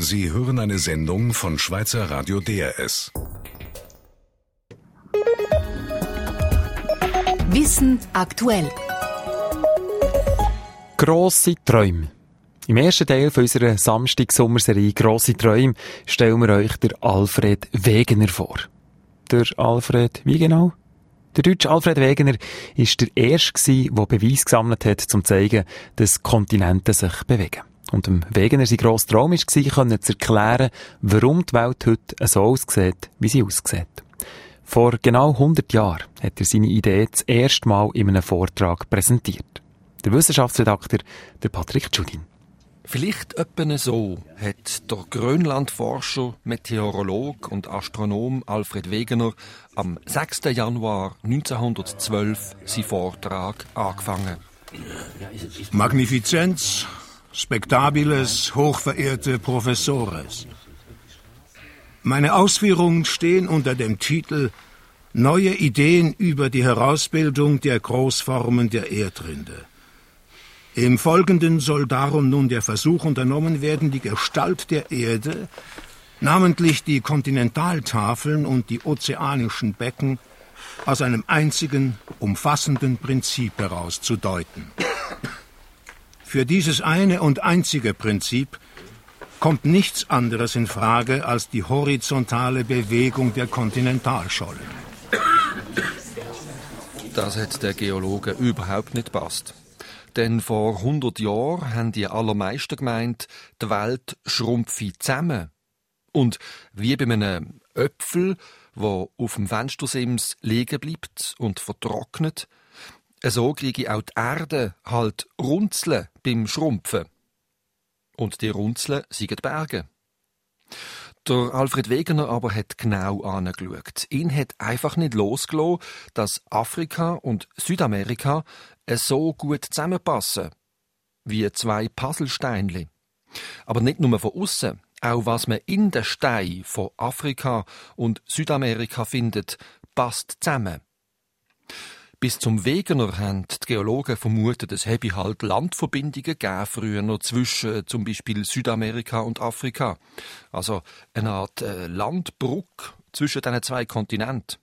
Sie hören eine Sendung von Schweizer Radio DRS. Wissen aktuell. Grosse Träume. Im ersten Teil von unserer Samstag-Sommerserie Grosse Träume stellen wir euch der Alfred Wegener vor. Der Alfred, wie genau? Der deutsche Alfred Wegener ist der Erste, der Beweis gesammelt hat, um zu zeigen, dass Kontinente sich bewegen. Und dem Wegener sein grosser Traum war, können zu erklären, warum die Welt heute so aussieht, wie sie aussieht. Vor genau 100 Jahren hat er seine Idee das erste Mal in einem Vortrag präsentiert. Der Wissenschaftsredakteur, der Patrick Judin. Vielleicht etwa so hat der Grönlandforscher, Meteorolog und Astronom Alfred Wegener am 6. Januar 1912 seinen Vortrag angefangen. Magnifizenz, Spektabiles, hochverehrte Professores. Meine Ausführungen stehen unter dem Titel Neue Ideen über die Herausbildung der Großformen der Erdrinde. Im Folgenden soll darum nun der Versuch unternommen werden, die Gestalt der Erde, namentlich die Kontinentaltafeln und die ozeanischen Becken, aus einem einzigen, umfassenden Prinzip herauszudeuten. Für dieses eine und einzige Prinzip kommt nichts anderes in Frage als die horizontale Bewegung der Kontinentalschollen. Das hat der Geologe überhaupt nicht passt. Denn vor 100 Jahren haben die allermeisten gemeint, die Welt schrumpfe zusammen. Und wie bei einem Äpfel, wo auf dem Fenstersims liegen bleibt und vertrocknet, so kriege auch die Erde halt Runzeln beim Schrumpfen. Und die Runzeln sind die Berge. Der Alfred Wegener aber hat genau angeschaut. Ihn hat einfach nicht losgelassen, dass Afrika und Südamerika so gut zusammenpassen. Wie zwei Puzzlesteinli. Aber nicht nur von außen, auch was man in den Steinen von Afrika und Südamerika findet, passt zusammen. Bis zum Wegener haben die Geologen vermutet, es habe halt Landverbindungen gegeben früher noch zwischen zum Beispiel Südamerika und Afrika. Also eine Art äh, Landbrücke zwischen diesen zwei Kontinenten.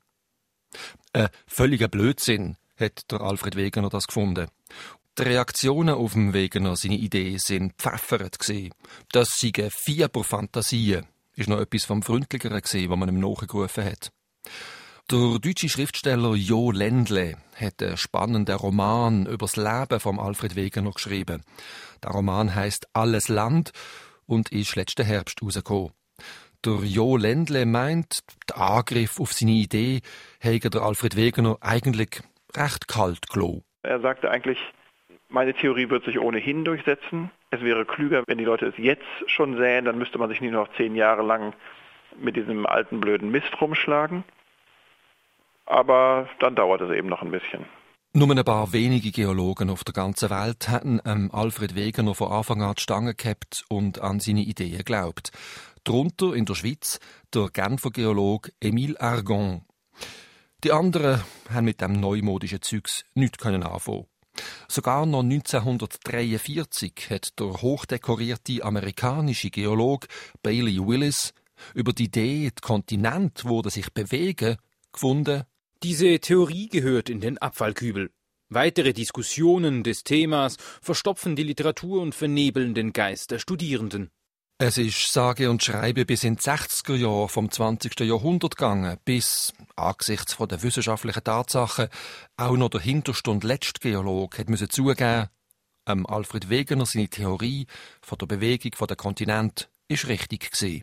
Ein völliger Blödsinn, hat der Alfred Wegener das gefunden. Die Reaktionen auf dem Wegener seine Idee sind pfeffert gsi. Das seien Fieberfantasien, ist noch etwas vom Freundlicheren gsi, was man ihm nachgerufen hat. Der deutsche Schriftsteller Jo Ländle hat einen spannenden Roman über das Leben von Alfred Wegener geschrieben. Der Roman heißt Alles Land und ist letzten Herbst rausgekommen. Der Jo Ländle meint, der Angriff auf seine Idee hätte der Alfred Wegener eigentlich recht kalt gelassen. Er sagte eigentlich, meine Theorie wird sich ohnehin durchsetzen. Es wäre klüger, wenn die Leute es jetzt schon sähen, dann müsste man sich nicht noch zehn Jahre lang mit diesem alten blöden Mist rumschlagen. Aber dann dauert es eben noch ein bisschen. Nur ein paar wenige Geologen auf der ganzen Welt hatten ähm, Alfred Wegener von Anfang an die Stange gehabt und an seine Ideen geglaubt. Darunter in der Schweiz der Genfer Geolog Emile Argon. Die anderen haben mit dem neumodischen Zeugs nichts anfangen. Sogar noch 1943 hat der hochdekorierte amerikanische Geolog Bailey Willis über die Idee, die Kontinent würde sich bewegen, gefunden, diese Theorie gehört in den Abfallkübel. Weitere Diskussionen des Themas verstopfen die Literatur und vernebeln den Geist der Studierenden. Es ist sage und schreibe bis in die 60er Jahre vom 20. Jahrhundert gegangen, bis, angesichts von der wissenschaftlichen Tatsachen, auch noch der hinterste und letzte Geolog hat müssen zugeben, ähm, Alfred Wegener seine Theorie von der Bewegung der Kontinent ist richtig gewesen.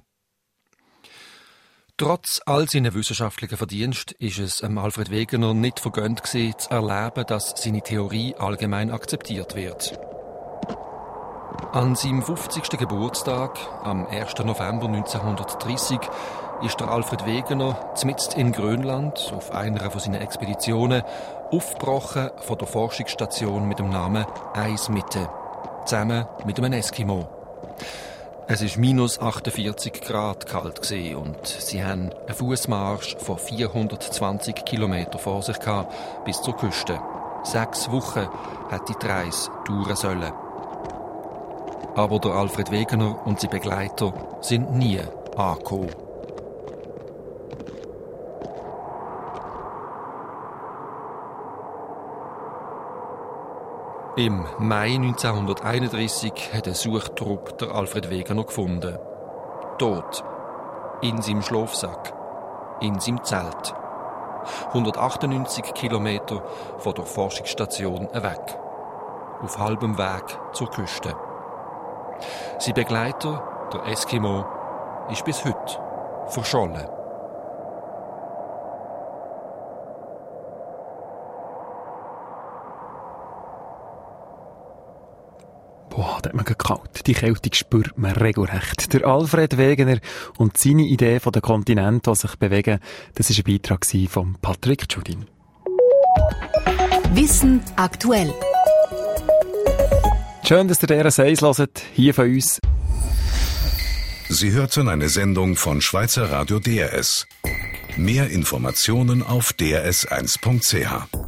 Trotz all seiner wissenschaftlichen Verdienst ist es Alfred Wegener nicht vergönnt gewesen, zu erleben, dass seine Theorie allgemein akzeptiert wird. An seinem 50. Geburtstag, am 1. November 1930, ist der Alfred Wegener zmitzt in Grönland auf einer von seinen Expeditionen aufgebrochen von der Forschungsstation mit dem Namen Eismitte, zusammen mit einem Eskimo. Es ist minus 48 Grad kalt und sie haben einen Fußmarsch von 420 Kilometern vor sich gehabt, bis zur Küste. Sechs Wochen hat die Reise dauern sollen. Aber der Alfred Wegener und seine Begleiter sind nie angekommen. Im Mai 1931 hat ein Suchtrupp der Alfred Wegener gefunden. Tot. In seinem Schlafsack. In seinem Zelt. 198 Kilometer von der Forschungsstation weg. Auf halbem Weg zur Küste. Sein Begleiter, der Eskimo, ist bis heute verschollen. Da hat man kalt. Die Kälte spürt man regelrecht. Der Alfred Wegener und seine Idee von den Kontinenten, die sich bewegen, das war ein Beitrag von Patrick Judin. Wissen aktuell. Schön, dass ihr deren Seis hört, hier von uns. Sie hörten eine Sendung von Schweizer Radio DRS. Mehr Informationen auf drs1.ch.